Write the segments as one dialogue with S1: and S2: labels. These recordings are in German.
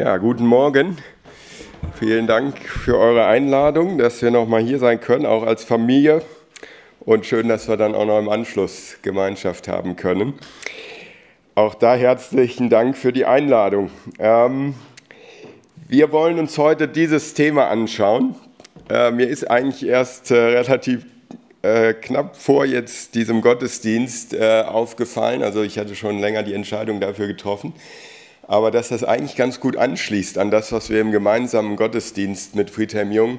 S1: Ja, guten Morgen. Vielen Dank für eure Einladung, dass wir noch mal hier sein können, auch als Familie. Und schön, dass wir dann auch noch im Anschluss Gemeinschaft haben können. Auch da herzlichen Dank für die Einladung. Ähm, wir wollen uns heute dieses Thema anschauen. Äh, mir ist eigentlich erst äh, relativ äh, knapp vor jetzt diesem Gottesdienst äh, aufgefallen, also ich hatte schon länger die Entscheidung dafür getroffen, aber dass das eigentlich ganz gut anschließt an das, was wir im gemeinsamen Gottesdienst mit Friedhelm Jung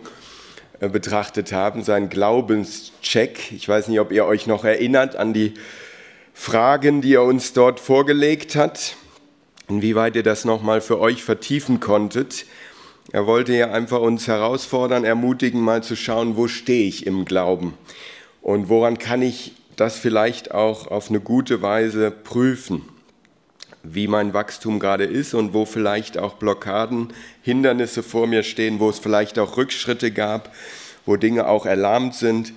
S1: äh, betrachtet haben, sein Glaubenscheck. Ich weiß nicht, ob ihr euch noch erinnert an die Fragen, die er uns dort vorgelegt hat, inwieweit ihr das nochmal für euch vertiefen konntet. Er wollte ja einfach uns herausfordern, ermutigen, mal zu schauen, wo stehe ich im Glauben und woran kann ich das vielleicht auch auf eine gute Weise prüfen wie mein Wachstum gerade ist und wo vielleicht auch Blockaden, Hindernisse vor mir stehen, wo es vielleicht auch Rückschritte gab, wo Dinge auch erlahmt sind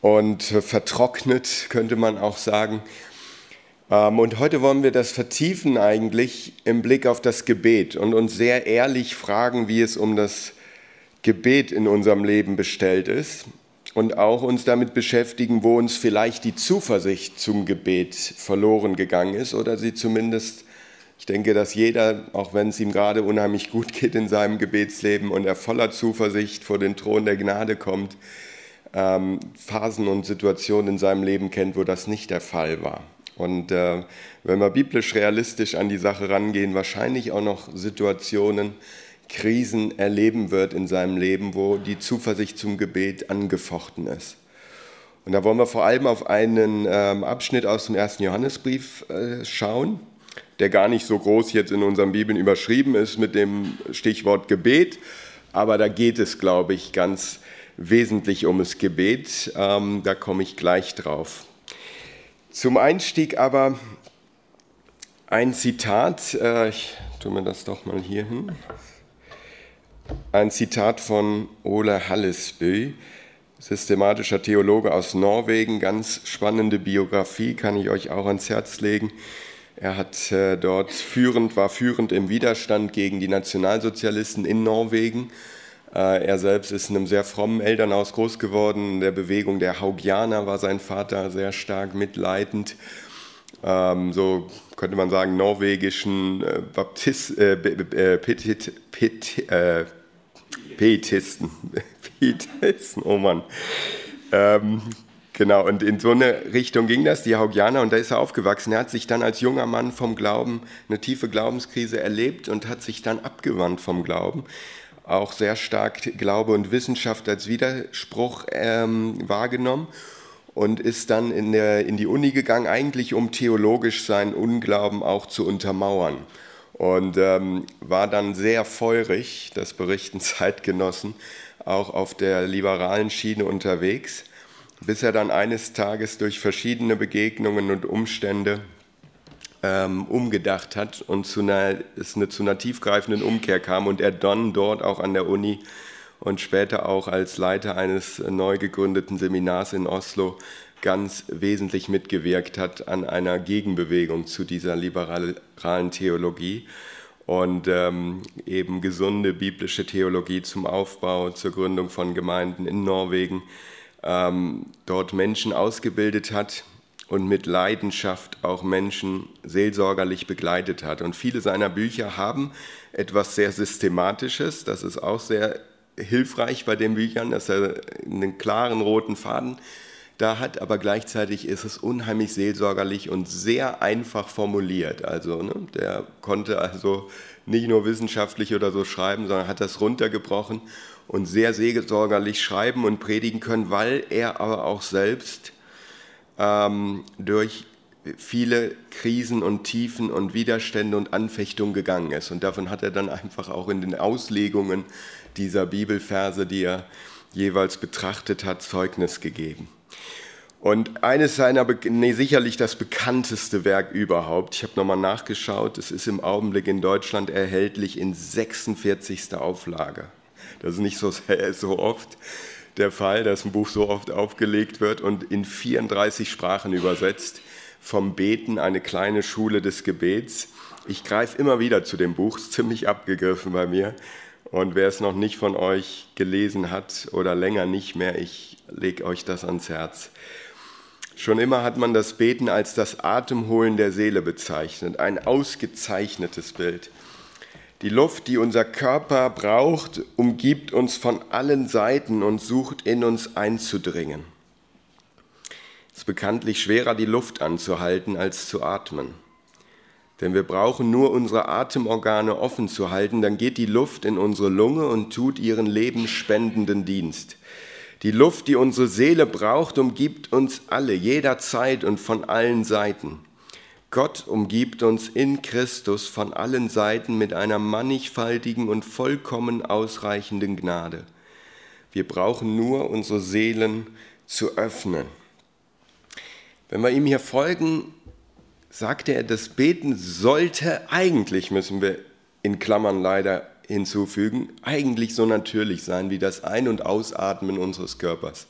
S1: und vertrocknet, könnte man auch sagen. Ähm, und heute wollen wir das vertiefen eigentlich im Blick auf das Gebet und uns sehr ehrlich fragen, wie es um das Gebet in unserem Leben bestellt ist und auch uns damit beschäftigen, wo uns vielleicht die Zuversicht zum Gebet verloren gegangen ist oder sie zumindest, ich denke, dass jeder, auch wenn es ihm gerade unheimlich gut geht in seinem Gebetsleben und er voller Zuversicht vor den Thron der Gnade kommt, ähm, Phasen und Situationen in seinem Leben kennt, wo das nicht der Fall war. Und äh, wenn wir biblisch realistisch an die Sache rangehen, wahrscheinlich auch noch Situationen, Krisen erleben wird in seinem Leben, wo die Zuversicht zum Gebet angefochten ist. Und da wollen wir vor allem auf einen ähm, Abschnitt aus dem ersten Johannesbrief äh, schauen, der gar nicht so groß jetzt in unseren Bibeln überschrieben ist mit dem Stichwort Gebet, aber da geht es, glaube ich, ganz wesentlich um das Gebet. Ähm, da komme ich gleich drauf. Zum Einstieg aber ein Zitat. Äh, ich tue mir das doch mal hier hin. Ein Zitat von Ole Hallesby, systematischer Theologe aus Norwegen, ganz spannende Biografie, kann ich euch auch ans Herz legen. Er hat äh, dort führend, war führend im Widerstand gegen die Nationalsozialisten in Norwegen. Äh, er selbst ist in einem sehr frommen Elternhaus groß geworden. In der Bewegung der Haugianer war sein Vater sehr stark mitleidend. Ähm, so könnte man sagen, norwegischen äh, Baptist, äh, Petit, Petit, äh, Pietisten. Pietisten, oh Mann. Ähm, genau, und in so eine Richtung ging das, die Haugianer, und da ist er aufgewachsen. Er hat sich dann als junger Mann vom Glauben, eine tiefe Glaubenskrise erlebt und hat sich dann abgewandt vom Glauben. Auch sehr stark Glaube und Wissenschaft als Widerspruch ähm, wahrgenommen und ist dann in, der, in die Uni gegangen, eigentlich um theologisch seinen Unglauben auch zu untermauern und ähm, war dann sehr feurig, das berichten Zeitgenossen, auch auf der liberalen Schiene unterwegs, bis er dann eines Tages durch verschiedene Begegnungen und Umstände ähm, umgedacht hat und zu einer, es eine, zu einer tiefgreifenden Umkehr kam und er dann dort auch an der Uni und später auch als Leiter eines neu gegründeten Seminars in Oslo ganz wesentlich mitgewirkt hat an einer Gegenbewegung zu dieser liberalen Theologie und ähm, eben gesunde biblische Theologie zum Aufbau, zur Gründung von Gemeinden in Norwegen, ähm, dort Menschen ausgebildet hat und mit Leidenschaft auch Menschen seelsorgerlich begleitet hat. Und viele seiner Bücher haben etwas sehr Systematisches, das ist auch sehr hilfreich bei den Büchern, dass er einen klaren roten Faden da hat, aber gleichzeitig ist es unheimlich seelsorgerlich und sehr einfach formuliert. Also ne, der konnte also nicht nur wissenschaftlich oder so schreiben, sondern hat das runtergebrochen und sehr seelsorgerlich schreiben und predigen können, weil er aber auch selbst ähm, durch viele Krisen und Tiefen und Widerstände und Anfechtungen gegangen ist. Und davon hat er dann einfach auch in den Auslegungen dieser Bibelverse, die er jeweils betrachtet hat, Zeugnis gegeben. Und eines seiner, nee, sicherlich das bekannteste Werk überhaupt, ich habe nochmal nachgeschaut, es ist im Augenblick in Deutschland erhältlich in 46. Auflage. Das ist nicht so, so oft der Fall, dass ein Buch so oft aufgelegt wird und in 34 Sprachen übersetzt. Vom Beten, eine kleine Schule des Gebets, Ich greife immer wieder zu dem Buch, ist ziemlich abgegriffen bei mir. Und wer es noch nicht von euch gelesen hat oder länger nicht mehr, ich lege euch das ans Herz. Schon immer hat man das Beten als das Atemholen der Seele bezeichnet, ein ausgezeichnetes Bild. Die Luft, die unser Körper braucht, umgibt uns von allen Seiten und sucht in uns einzudringen. Es ist bekanntlich schwerer, die Luft anzuhalten, als zu atmen. Denn wir brauchen nur unsere Atemorgane offen zu halten, dann geht die Luft in unsere Lunge und tut ihren lebensspendenden Dienst. Die Luft, die unsere Seele braucht, umgibt uns alle, jederzeit und von allen Seiten. Gott umgibt uns in Christus von allen Seiten mit einer mannigfaltigen und vollkommen ausreichenden Gnade. Wir brauchen nur unsere Seelen zu öffnen. Wenn wir ihm hier folgen, sagte er, das Beten sollte eigentlich, müssen wir in Klammern leider hinzufügen, eigentlich so natürlich sein wie das Ein- und Ausatmen unseres Körpers.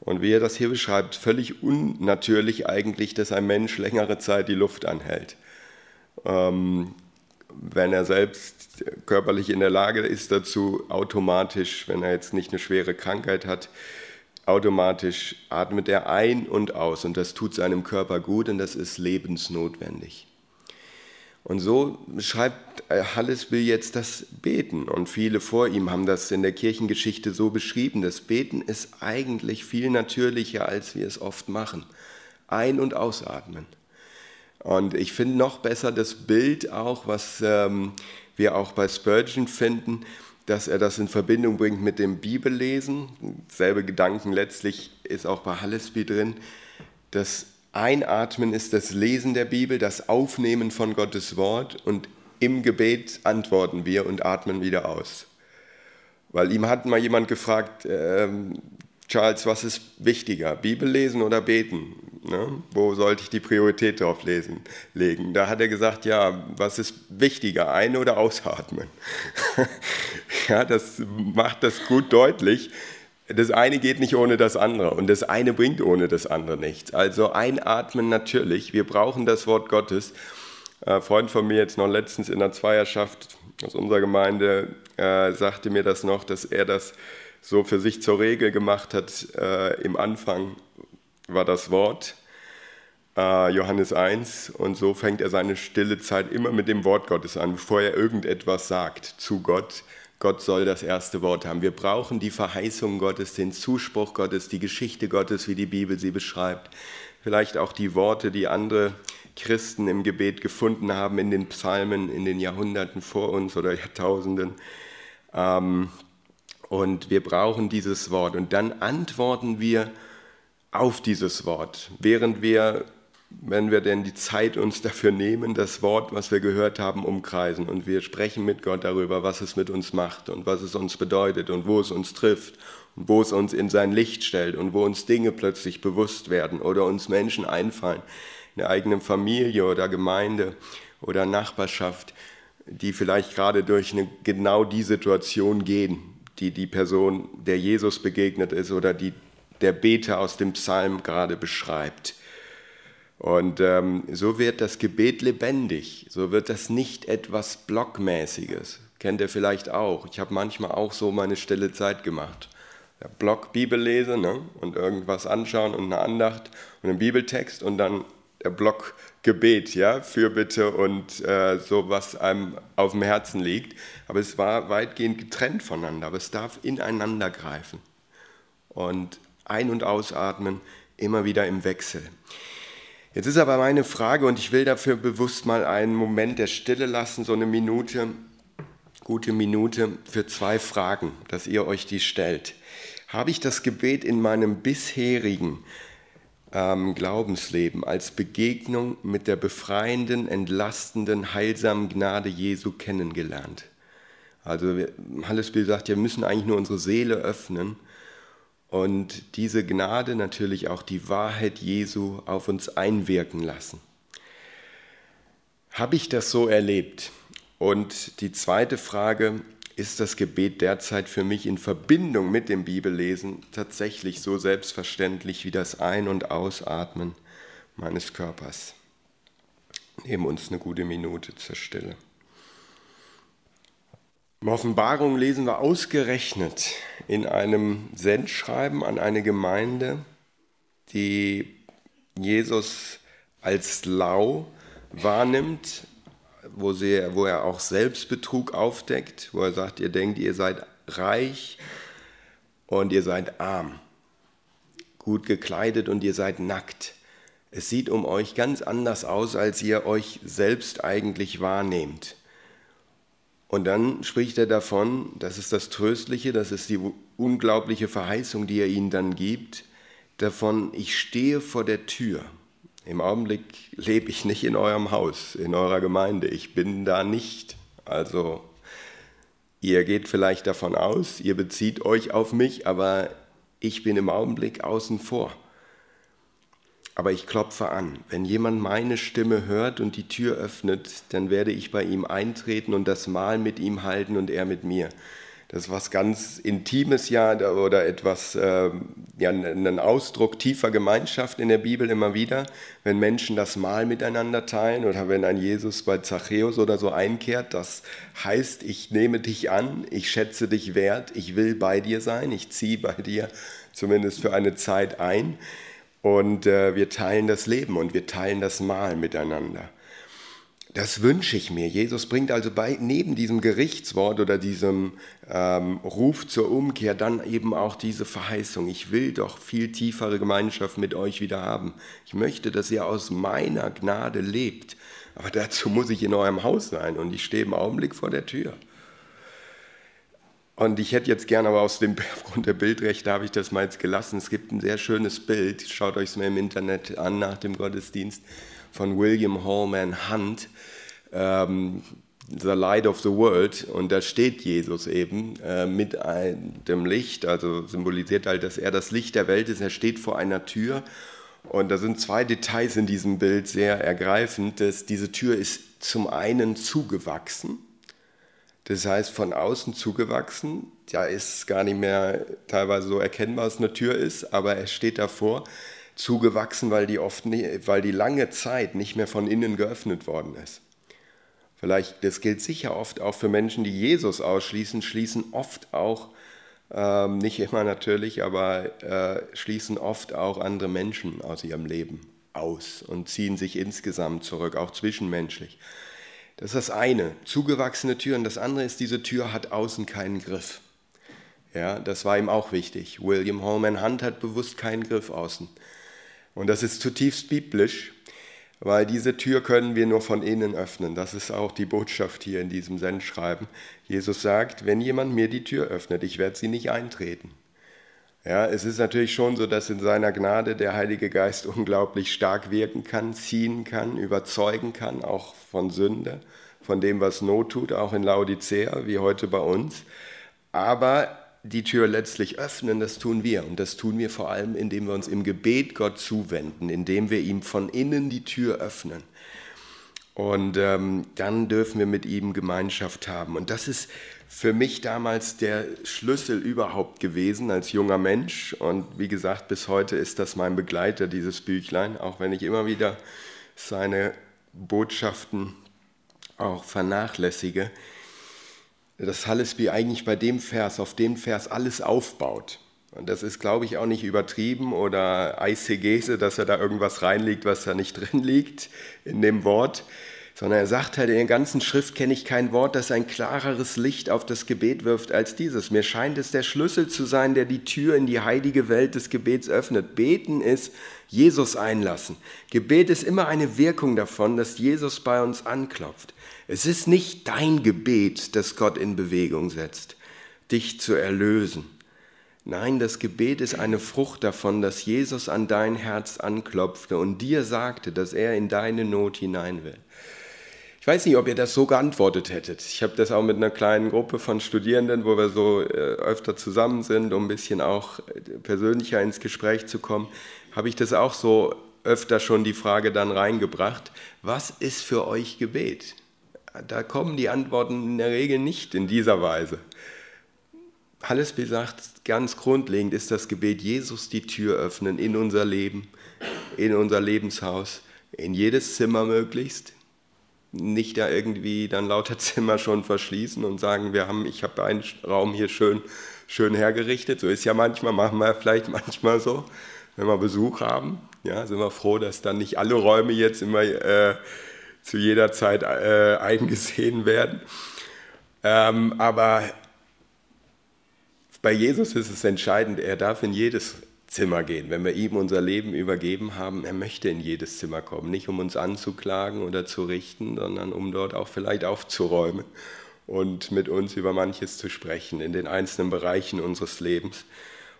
S1: Und wie er das hier beschreibt, völlig unnatürlich eigentlich, dass ein Mensch längere Zeit die Luft anhält. Ähm, wenn er selbst körperlich in der Lage ist dazu, automatisch, wenn er jetzt nicht eine schwere Krankheit hat, automatisch atmet er ein und aus und das tut seinem Körper gut und das ist lebensnotwendig. Und so beschreibt Hallesby jetzt das Beten und viele vor ihm haben das in der Kirchengeschichte so beschrieben. Das Beten ist eigentlich viel natürlicher, als wir es oft machen. Ein- und ausatmen. Und ich finde noch besser das Bild auch, was ähm, wir auch bei Spurgeon finden, dass er das in Verbindung bringt mit dem Bibellesen. Selbe Gedanken letztlich ist auch bei Hallesby drin. Das Einatmen ist das Lesen der Bibel, das Aufnehmen von Gottes Wort und im Gebet antworten wir und atmen wieder aus. Weil ihm hat mal jemand gefragt, äh, Charles, was ist wichtiger, Bibel lesen oder beten? Ne? Wo sollte ich die Priorität drauf lesen, legen? Da hat er gesagt, ja, was ist wichtiger, ein- oder ausatmen? ja, das macht das gut deutlich. Das eine geht nicht ohne das andere und das eine bringt ohne das andere nichts. Also einatmen natürlich, wir brauchen das Wort Gottes. Ein Freund von mir jetzt noch letztens in der Zweierschaft aus unserer Gemeinde äh, sagte mir das noch, dass er das so für sich zur Regel gemacht hat, äh, im Anfang war das Wort, äh, Johannes 1, und so fängt er seine stille Zeit immer mit dem Wort Gottes an, bevor er irgendetwas sagt zu Gott. Gott soll das erste Wort haben. Wir brauchen die Verheißung Gottes, den Zuspruch Gottes, die Geschichte Gottes, wie die Bibel sie beschreibt. Vielleicht auch die Worte, die andere Christen im Gebet gefunden haben in den Psalmen in den Jahrhunderten vor uns oder Jahrtausenden. Ähm, und wir brauchen dieses Wort. Und dann antworten wir auf dieses Wort, während wir, wenn wir denn die Zeit uns dafür nehmen, das Wort, was wir gehört haben, umkreisen. Und wir sprechen mit Gott darüber, was es mit uns macht und was es uns bedeutet und wo es uns trifft und wo es uns in sein Licht stellt und wo uns Dinge plötzlich bewusst werden oder uns Menschen einfallen, in der eigenen Familie oder Gemeinde oder Nachbarschaft, die vielleicht gerade durch eine, genau die Situation gehen, die die Person, der Jesus begegnet ist oder die der Beter aus dem Psalm gerade beschreibt. Und ähm, so wird das Gebet lebendig, so wird das nicht etwas Blockmäßiges. Kennt ihr vielleicht auch. Ich habe manchmal auch so meine stille Zeit gemacht. Ja, Block Bibel lese ne? und irgendwas anschauen und eine Andacht und einen Bibeltext und dann der Block Gebet, ja, Fürbitte und äh, so, was einem auf dem Herzen liegt. Aber es war weitgehend getrennt voneinander, aber es darf ineinander greifen. Und ein- und ausatmen, immer wieder im Wechsel. Jetzt ist aber meine Frage, und ich will dafür bewusst mal einen Moment der Stille lassen, so eine Minute, gute Minute für zwei Fragen, dass ihr euch die stellt. Habe ich das Gebet in meinem bisherigen ähm, Glaubensleben als Begegnung mit der befreienden, entlastenden, heilsamen Gnade Jesu kennengelernt? Also Hallesbill sagt, wir müssen eigentlich nur unsere Seele öffnen und diese Gnade natürlich auch die Wahrheit Jesu auf uns einwirken lassen. Habe ich das so erlebt? Und die zweite Frage, ist das Gebet derzeit für mich in Verbindung mit dem Bibellesen tatsächlich so selbstverständlich wie das Ein- und Ausatmen meines Körpers? Nehmen uns eine gute Minute zur Stille. Im Offenbarung lesen wir ausgerechnet in einem Sendschreiben an eine Gemeinde, die Jesus als lau wahrnimmt, wo, sie, wo er auch Selbstbetrug aufdeckt, wo er sagt, ihr denkt, ihr seid reich und ihr seid arm, gut gekleidet und ihr seid nackt. Es sieht um euch ganz anders aus, als ihr euch selbst eigentlich wahrnehmt. Und dann spricht er davon, das ist das Tröstliche, das ist die unglaubliche Verheißung, die er ihnen dann gibt, davon, ich stehe vor der Tür. Im Augenblick lebe ich nicht in eurem Haus, in eurer Gemeinde. Ich bin da nicht. Also ihr geht vielleicht davon aus, ihr bezieht euch auf mich, aber ich bin im Augenblick außen vor aber ich klopfe an. Wenn jemand meine Stimme hört und die Tür öffnet, dann werde ich bei ihm eintreten und das Mahl mit ihm halten und er mit mir. Das ist was ganz Intimes ja oder etwas, äh, ja, ein Ausdruck tiefer Gemeinschaft in der Bibel immer wieder, wenn Menschen das Mahl miteinander teilen oder wenn ein Jesus bei Zachäus oder so einkehrt. Das heißt, ich nehme dich an, ich schätze dich wert, ich will bei dir sein, ich ziehe bei dir zumindest für eine Zeit ein. Und äh, wir teilen das Leben und wir teilen das Mahl miteinander. Das wünsche ich mir. Jesus bringt also bei, neben diesem Gerichtswort oder diesem ähm, Ruf zur Umkehr dann eben auch diese Verheißung. Ich will doch viel tiefere Gemeinschaft mit euch wieder haben. Ich möchte, dass ihr aus meiner Gnade lebt. Aber dazu muss ich in eurem Haus sein und ich stehe im Augenblick vor der Tür. Und ich hätte jetzt gerne, aber aus dem, aufgrund der Bildrechte habe ich das mal jetzt gelassen. Es gibt ein sehr schönes Bild, schaut euch es mal im Internet an nach dem Gottesdienst, von William Hallman Hunt, ähm, The Light of the World. Und da steht Jesus eben äh, mit dem Licht, also symbolisiert halt, dass er das Licht der Welt ist. Er steht vor einer Tür. Und da sind zwei Details in diesem Bild sehr ergreifend. Dass diese Tür ist zum einen zugewachsen das heißt, von außen zugewachsen. Da ist gar nicht mehr teilweise so erkennbar, dass eine Tür ist, aber er steht davor, zugewachsen, weil die, oft nicht, weil die lange Zeit nicht mehr von innen geöffnet worden ist. Vielleicht, das gilt sicher oft auch für Menschen, die Jesus ausschließen, schließen oft auch, ähm, nicht immer natürlich, aber äh, schließen oft auch andere Menschen aus ihrem Leben aus und ziehen sich insgesamt zurück, auch zwischenmenschlich. Das ist das eine, zugewachsene Türen. Das andere ist, diese Tür hat außen keinen Griff. Ja, das war ihm auch wichtig. William Holman Hunt hat bewusst keinen Griff außen. Und das ist zutiefst biblisch, weil diese Tür können wir nur von innen öffnen. Das ist auch die Botschaft hier in diesem Sendschreiben. Jesus sagt, wenn jemand mir die Tür öffnet, ich werde sie nicht eintreten. Ja, es ist natürlich schon so, dass in seiner Gnade der Heilige Geist unglaublich stark wirken kann, ziehen kann, überzeugen kann, auch von Sünde, von dem, was Not tut, auch in Laodicea, wie heute bei uns. Aber die Tür letztlich öffnen, das tun wir. Und das tun wir vor allem, indem wir uns im Gebet Gott zuwenden, indem wir ihm von innen die Tür öffnen. Und ähm, dann dürfen wir mit ihm Gemeinschaft haben. Und das ist für mich damals der Schlüssel überhaupt gewesen als junger Mensch. Und wie gesagt, bis heute ist das mein Begleiter, dieses Büchlein, auch wenn ich immer wieder seine Botschaften auch vernachlässige. Dass Hallesby eigentlich bei dem Vers, auf dem Vers alles aufbaut. Und das ist, glaube ich, auch nicht übertrieben oder Eisegese, dass er da irgendwas reinlegt, was da nicht drin liegt in dem Wort, sondern er sagt halt, in der ganzen Schrift kenne ich kein Wort, das ein klareres Licht auf das Gebet wirft als dieses. Mir scheint es der Schlüssel zu sein, der die Tür in die heilige Welt des Gebets öffnet. Beten ist Jesus einlassen. Gebet ist immer eine Wirkung davon, dass Jesus bei uns anklopft. Es ist nicht dein Gebet, das Gott in Bewegung setzt, dich zu erlösen. Nein, das Gebet ist eine Frucht davon, dass Jesus an dein Herz anklopfte und dir sagte, dass er in deine Not hinein will. Ich weiß nicht, ob ihr das so geantwortet hättet. Ich habe das auch mit einer kleinen Gruppe von Studierenden, wo wir so äh, öfter zusammen sind, um ein bisschen auch äh, persönlicher ins Gespräch zu kommen, habe ich das auch so öfter schon die Frage dann reingebracht, was ist für euch Gebet? Da kommen die Antworten in der Regel nicht in dieser Weise. Hallesby sagt, ganz grundlegend ist das Gebet, Jesus die Tür öffnen in unser Leben, in unser Lebenshaus, in jedes Zimmer möglichst, nicht da irgendwie dann lauter Zimmer schon verschließen und sagen, wir haben, ich habe einen Raum hier schön, schön hergerichtet. So ist ja manchmal, machen wir vielleicht manchmal so, wenn wir Besuch haben. Ja, sind wir froh, dass dann nicht alle Räume jetzt immer äh, zu jeder Zeit äh, eingesehen werden. Ähm, aber bei Jesus ist es entscheidend, er darf in jedes Zimmer gehen. Wenn wir ihm unser Leben übergeben haben, er möchte in jedes Zimmer kommen. Nicht um uns anzuklagen oder zu richten, sondern um dort auch vielleicht aufzuräumen und mit uns über manches zu sprechen in den einzelnen Bereichen unseres Lebens.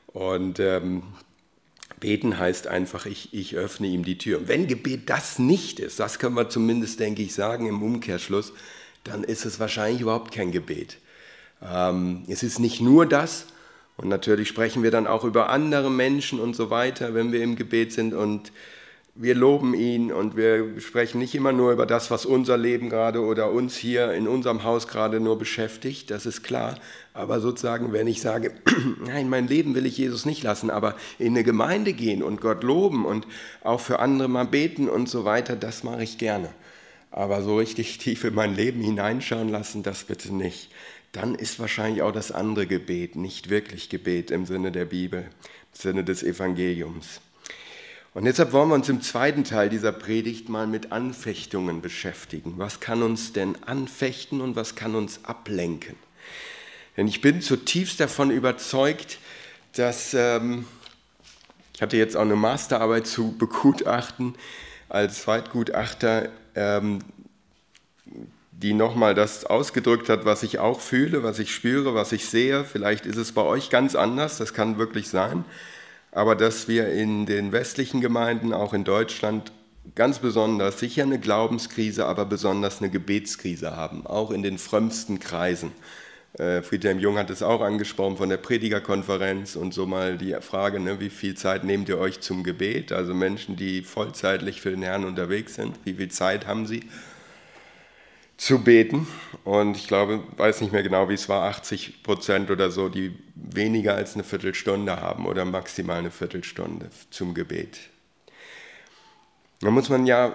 S1: Und ähm, beten heißt einfach, ich, ich öffne ihm die Tür. Und wenn Gebet das nicht ist, das können wir zumindest, denke ich, sagen im Umkehrschluss, dann ist es wahrscheinlich überhaupt kein Gebet. Ähm, es ist nicht nur das, und natürlich sprechen wir dann auch über andere Menschen und so weiter, wenn wir im Gebet sind und wir loben ihn und wir sprechen nicht immer nur über das, was unser Leben gerade oder uns hier in unserem Haus gerade nur beschäftigt, das ist klar. Aber sozusagen, wenn ich sage, nein, mein Leben will ich Jesus nicht lassen, aber in eine Gemeinde gehen und Gott loben und auch für andere mal beten und so weiter, das mache ich gerne. Aber so richtig tief in mein Leben hineinschauen lassen, das bitte nicht dann ist wahrscheinlich auch das andere Gebet nicht wirklich Gebet im Sinne der Bibel, im Sinne des Evangeliums. Und deshalb wollen wir uns im zweiten Teil dieser Predigt mal mit Anfechtungen beschäftigen. Was kann uns denn anfechten und was kann uns ablenken? Denn ich bin zutiefst davon überzeugt, dass ähm, ich hatte jetzt auch eine Masterarbeit zu begutachten als Zweitgutachter, ähm, die nochmal das ausgedrückt hat, was ich auch fühle, was ich spüre, was ich sehe. Vielleicht ist es bei euch ganz anders, das kann wirklich sein. Aber dass wir in den westlichen Gemeinden, auch in Deutschland, ganz besonders sicher eine Glaubenskrise, aber besonders eine Gebetskrise haben, auch in den frömmsten Kreisen. Äh, Friedhelm Jung hat es auch angesprochen von der Predigerkonferenz und so mal die Frage, ne, wie viel Zeit nehmt ihr euch zum Gebet? Also Menschen, die vollzeitlich für den Herrn unterwegs sind, wie viel Zeit haben sie? Zu beten. Und ich glaube, weiß nicht mehr genau, wie es war, 80 Prozent oder so, die weniger als eine Viertelstunde haben oder maximal eine Viertelstunde zum Gebet. Da muss man ja,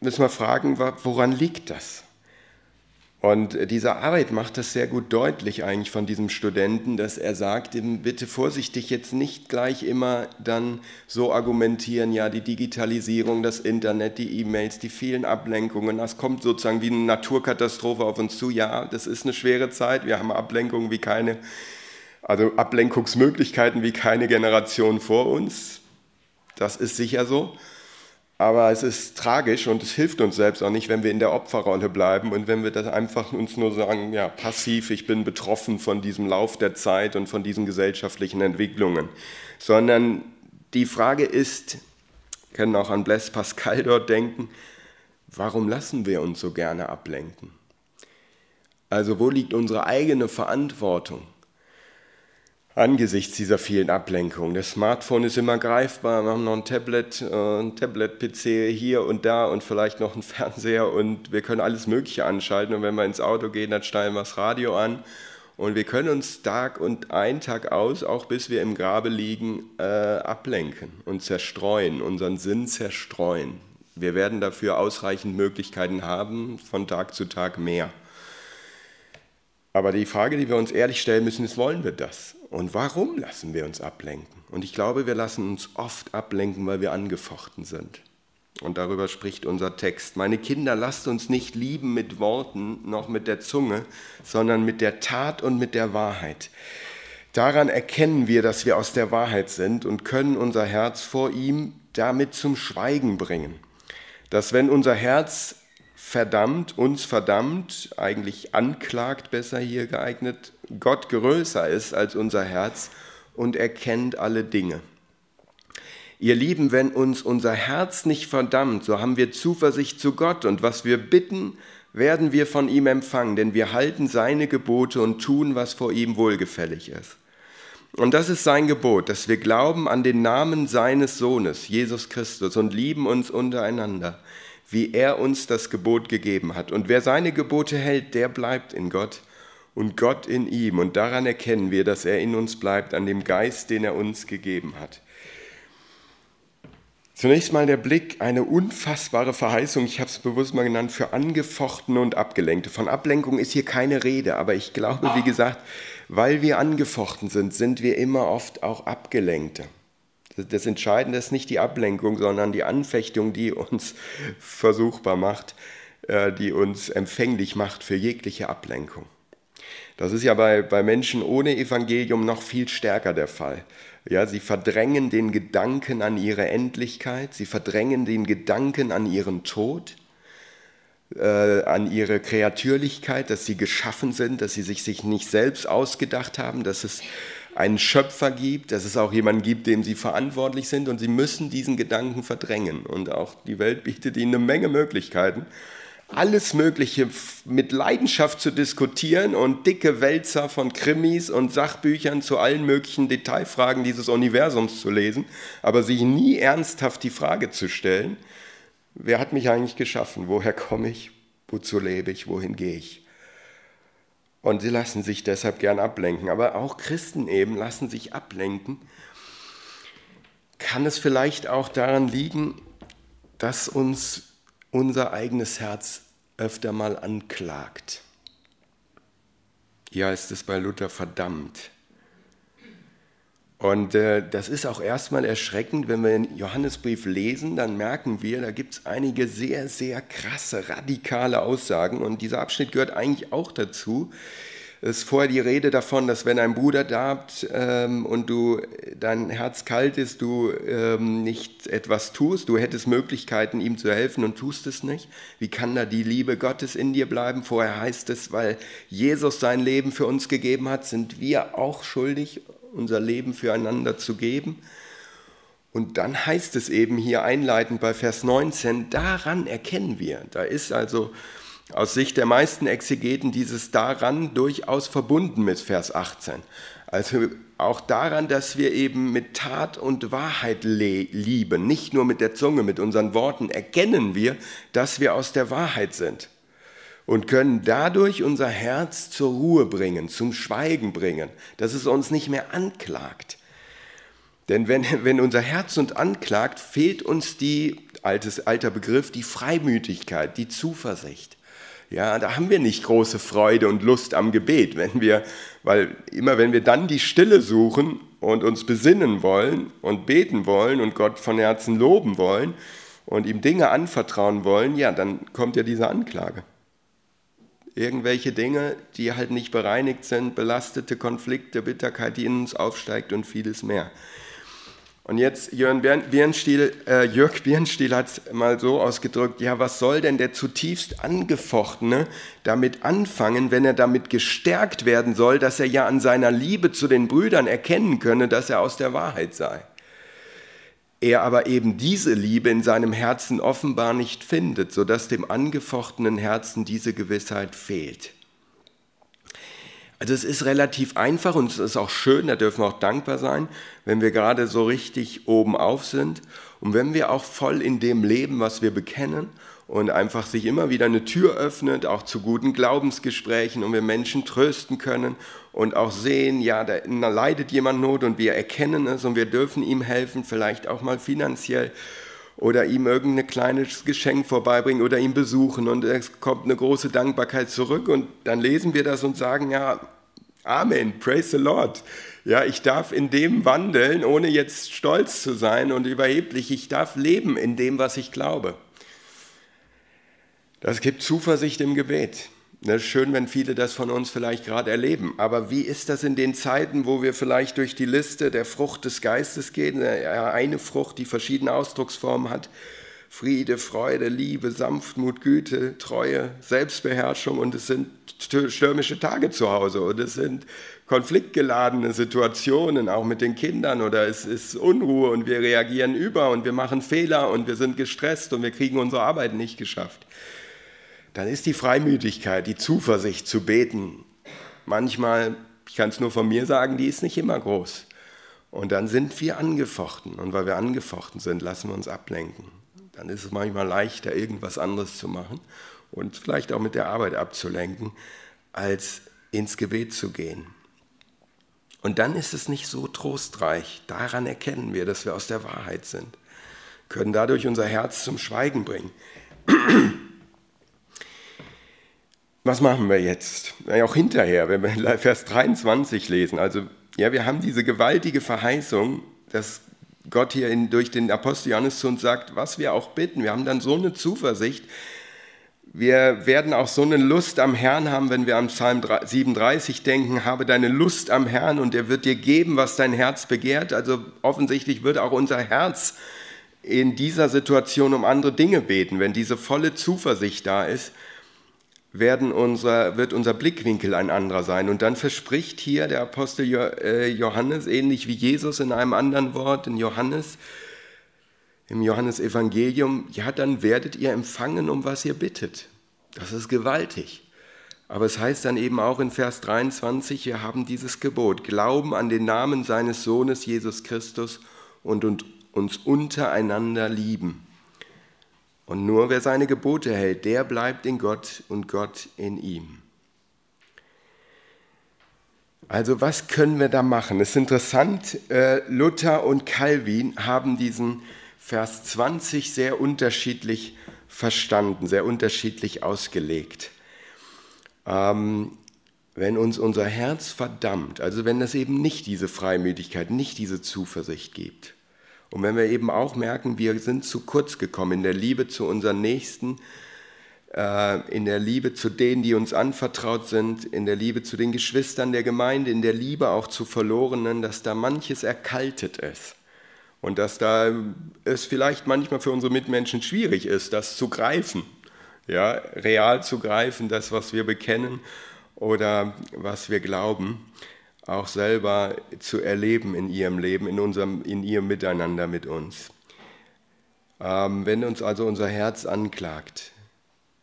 S1: müssen wir fragen, woran liegt das? Und diese Arbeit macht das sehr gut deutlich eigentlich von diesem Studenten, dass er sagt, bitte vorsichtig jetzt nicht gleich immer dann so argumentieren, ja, die Digitalisierung, das Internet, die E-Mails, die vielen Ablenkungen, das kommt sozusagen wie eine Naturkatastrophe auf uns zu. Ja, das ist eine schwere Zeit, wir haben Ablenkungen wie keine, also Ablenkungsmöglichkeiten wie keine Generation vor uns. Das ist sicher so. Aber es ist tragisch und es hilft uns selbst auch nicht, wenn wir in der Opferrolle bleiben und wenn wir das einfach uns nur sagen, ja, passiv, ich bin betroffen von diesem Lauf der Zeit und von diesen gesellschaftlichen Entwicklungen. Sondern die Frage ist, können auch an Blaise Pascal dort denken, warum lassen wir uns so gerne ablenken? Also wo liegt unsere eigene Verantwortung? Angesichts dieser vielen Ablenkungen. Das Smartphone ist immer greifbar, wir haben noch ein Tablet, äh, ein Tablet-PC hier und da und vielleicht noch einen Fernseher und wir können alles Mögliche anschalten und wenn wir ins Auto gehen, dann stellen wir das Radio an und wir können uns Tag und ein Tag aus, auch bis wir im Grabe liegen, äh, ablenken und zerstreuen, unseren Sinn zerstreuen. Wir werden dafür ausreichend Möglichkeiten haben, von Tag zu Tag mehr. Aber die Frage, die wir uns ehrlich stellen müssen, ist, wollen wir das? Und warum lassen wir uns ablenken? Und ich glaube, wir lassen uns oft ablenken, weil wir angefochten sind. Und darüber spricht unser Text. Meine Kinder, lasst uns nicht lieben mit Worten noch mit der Zunge, sondern mit der Tat und mit der Wahrheit. Daran erkennen wir, dass wir aus der Wahrheit sind und können unser Herz vor ihm damit zum Schweigen bringen. Dass wenn unser Herz verdammt, uns verdammt, eigentlich anklagt, besser hier geeignet, Gott größer ist als unser Herz und erkennt alle Dinge. Ihr Lieben, wenn uns unser Herz nicht verdammt, so haben wir Zuversicht zu Gott und was wir bitten, werden wir von ihm empfangen, denn wir halten seine Gebote und tun, was vor ihm wohlgefällig ist. Und das ist sein Gebot, dass wir glauben an den Namen seines Sohnes, Jesus Christus, und lieben uns untereinander wie er uns das Gebot gegeben hat. Und wer seine Gebote hält, der bleibt in Gott und Gott in ihm. Und daran erkennen wir, dass er in uns bleibt, an dem Geist, den er uns gegeben hat. Zunächst mal der Blick, eine unfassbare Verheißung, ich habe es bewusst mal genannt, für Angefochtene und Abgelenkte. Von Ablenkung ist hier keine Rede, aber ich glaube, wie gesagt, weil wir angefochten sind, sind wir immer oft auch Abgelenkte. Das Entscheidende ist nicht die Ablenkung, sondern die Anfechtung, die uns versuchbar macht, äh, die uns empfänglich macht für jegliche Ablenkung. Das ist ja bei, bei Menschen ohne Evangelium noch viel stärker der Fall. Ja, sie verdrängen den Gedanken an ihre Endlichkeit, sie verdrängen den Gedanken an ihren Tod, äh, an ihre Kreatürlichkeit, dass sie geschaffen sind, dass sie sich, sich nicht selbst ausgedacht haben, dass es einen Schöpfer gibt, dass es auch jemanden gibt, dem sie verantwortlich sind und sie müssen diesen Gedanken verdrängen. Und auch die Welt bietet ihnen eine Menge Möglichkeiten, alles Mögliche mit Leidenschaft zu diskutieren und dicke Wälzer von Krimis und Sachbüchern zu allen möglichen Detailfragen dieses Universums zu lesen, aber sich nie ernsthaft die Frage zu stellen, wer hat mich eigentlich geschaffen, woher komme ich, wozu lebe ich, wohin gehe ich. Und sie lassen sich deshalb gern ablenken, aber auch Christen eben lassen sich ablenken. Kann es vielleicht auch daran liegen, dass uns unser eigenes Herz öfter mal anklagt. Hier heißt es bei Luther verdammt. Und äh, das ist auch erstmal erschreckend, wenn wir den Johannesbrief lesen, dann merken wir, da gibt es einige sehr, sehr krasse, radikale Aussagen. Und dieser Abschnitt gehört eigentlich auch dazu, es ist vorher die Rede davon, dass wenn ein Bruder darbt ähm, und du dein Herz kalt ist, du ähm, nicht etwas tust, du hättest Möglichkeiten, ihm zu helfen und tust es nicht. Wie kann da die Liebe Gottes in dir bleiben? Vorher heißt es, weil Jesus sein Leben für uns gegeben hat, sind wir auch schuldig, unser Leben füreinander zu geben. Und dann heißt es eben hier einleitend bei Vers 19, daran erkennen wir. Da ist also aus Sicht der meisten Exegeten dieses daran durchaus verbunden mit Vers 18. Also auch daran, dass wir eben mit Tat und Wahrheit lieben, nicht nur mit der Zunge, mit unseren Worten, erkennen wir, dass wir aus der Wahrheit sind und können dadurch unser Herz zur Ruhe bringen, zum Schweigen bringen, dass es uns nicht mehr anklagt. Denn wenn, wenn unser Herz uns anklagt, fehlt uns die, altes, alter Begriff, die Freimütigkeit, die Zuversicht. Ja, da haben wir nicht große Freude und Lust am Gebet, wenn wir, weil immer wenn wir dann die Stille suchen und uns besinnen wollen und beten wollen und Gott von Herzen loben wollen und ihm Dinge anvertrauen wollen, ja, dann kommt ja diese Anklage. Irgendwelche Dinge, die halt nicht bereinigt sind, belastete Konflikte, Bitterkeit, die in uns aufsteigt und vieles mehr. Und jetzt Jörn Birnstiel, äh, Jörg Birnstiel hat es mal so ausgedrückt, ja, was soll denn der zutiefst Angefochtene damit anfangen, wenn er damit gestärkt werden soll, dass er ja an seiner Liebe zu den Brüdern erkennen könne, dass er aus der Wahrheit sei. Er aber eben diese Liebe in seinem Herzen offenbar nicht findet, sodass dem angefochtenen Herzen diese Gewissheit fehlt. Also es ist relativ einfach und es ist auch schön, da dürfen wir auch dankbar sein, wenn wir gerade so richtig oben auf sind und wenn wir auch voll in dem leben, was wir bekennen und einfach sich immer wieder eine Tür öffnet, auch zu guten Glaubensgesprächen und wir Menschen trösten können und auch sehen, ja, da leidet jemand Not und wir erkennen es und wir dürfen ihm helfen, vielleicht auch mal finanziell oder ihm irgendein kleines Geschenk vorbeibringen oder ihn besuchen und es kommt eine große Dankbarkeit zurück und dann lesen wir das und sagen, ja, Amen, praise the Lord. Ja, ich darf in dem wandeln, ohne jetzt stolz zu sein und überheblich. Ich darf leben in dem, was ich glaube. Das gibt Zuversicht im Gebet. Ist schön, wenn viele das von uns vielleicht gerade erleben. Aber wie ist das in den Zeiten, wo wir vielleicht durch die Liste der Frucht des Geistes gehen? Eine Frucht, die verschiedene Ausdrucksformen hat. Friede, Freude, Liebe, Sanftmut, Güte, Treue, Selbstbeherrschung und es sind stürmische Tage zu Hause und es sind konfliktgeladene Situationen, auch mit den Kindern oder es ist Unruhe und wir reagieren über und wir machen Fehler und wir sind gestresst und wir kriegen unsere Arbeit nicht geschafft dann ist die Freimütigkeit, die Zuversicht zu beten, manchmal, ich kann es nur von mir sagen, die ist nicht immer groß. Und dann sind wir angefochten. Und weil wir angefochten sind, lassen wir uns ablenken. Dann ist es manchmal leichter, irgendwas anderes zu machen und vielleicht auch mit der Arbeit abzulenken, als ins Gebet zu gehen. Und dann ist es nicht so trostreich. Daran erkennen wir, dass wir aus der Wahrheit sind. können dadurch unser Herz zum Schweigen bringen. Was machen wir jetzt? Auch hinterher, wenn wir Vers 23 lesen. Also, ja, wir haben diese gewaltige Verheißung, dass Gott hier in, durch den Apostel Johannes zu uns sagt, was wir auch bitten. Wir haben dann so eine Zuversicht. Wir werden auch so eine Lust am Herrn haben, wenn wir am Psalm 37 denken, habe deine Lust am Herrn und er wird dir geben, was dein Herz begehrt. Also offensichtlich wird auch unser Herz in dieser Situation um andere Dinge beten, wenn diese volle Zuversicht da ist werden unser, wird unser Blickwinkel ein anderer sein. Und dann verspricht hier der Apostel äh, Johannes, ähnlich wie Jesus in einem anderen Wort, in Johannes, im Johannesevangelium, ja, dann werdet ihr empfangen, um was ihr bittet. Das ist gewaltig. Aber es heißt dann eben auch in Vers 23, wir haben dieses Gebot, Glauben an den Namen seines Sohnes Jesus Christus und, und uns untereinander lieben. Und nur wer seine Gebote hält, der bleibt in Gott und Gott in ihm. Also was können wir da machen? Es ist interessant, äh, Luther und Calvin haben diesen Vers 20 sehr unterschiedlich verstanden, sehr unterschiedlich ausgelegt. Ähm, wenn uns unser Herz verdammt, also wenn es eben nicht diese Freimütigkeit, nicht diese Zuversicht gibt, und wenn wir eben auch merken, wir sind zu kurz gekommen in der Liebe zu unseren Nächsten, äh, in der Liebe zu denen, die uns anvertraut sind, in der Liebe zu den Geschwistern der Gemeinde, in der Liebe auch zu Verlorenen, dass da manches erkaltet ist. Und dass da es vielleicht manchmal für unsere Mitmenschen schwierig ist, das zu greifen, ja, real zu greifen, das, was wir bekennen oder was wir glauben auch selber zu erleben in ihrem Leben, in, unserem, in ihrem Miteinander mit uns. Ähm, wenn uns also unser Herz anklagt,